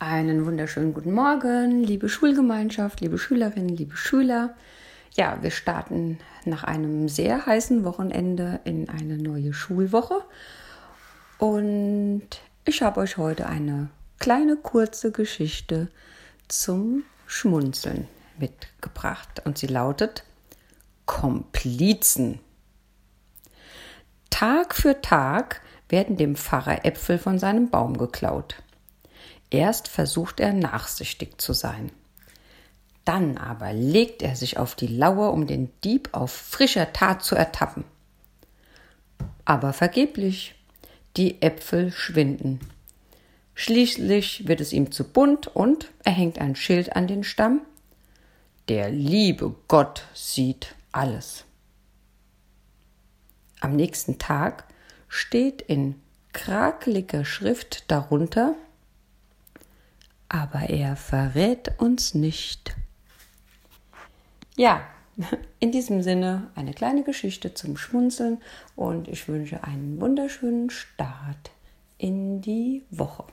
Einen wunderschönen guten Morgen, liebe Schulgemeinschaft, liebe Schülerinnen, liebe Schüler. Ja, wir starten nach einem sehr heißen Wochenende in eine neue Schulwoche. Und ich habe euch heute eine kleine kurze Geschichte zum Schmunzeln mitgebracht. Und sie lautet Komplizen. Tag für Tag werden dem Pfarrer Äpfel von seinem Baum geklaut. Erst versucht er nachsichtig zu sein. Dann aber legt er sich auf die Lauer, um den Dieb auf frischer Tat zu ertappen. Aber vergeblich, die Äpfel schwinden. Schließlich wird es ihm zu bunt und er hängt ein Schild an den Stamm. Der liebe Gott sieht alles. Am nächsten Tag steht in krakeliger Schrift darunter aber er verrät uns nicht. Ja, in diesem Sinne eine kleine Geschichte zum Schmunzeln und ich wünsche einen wunderschönen Start in die Woche.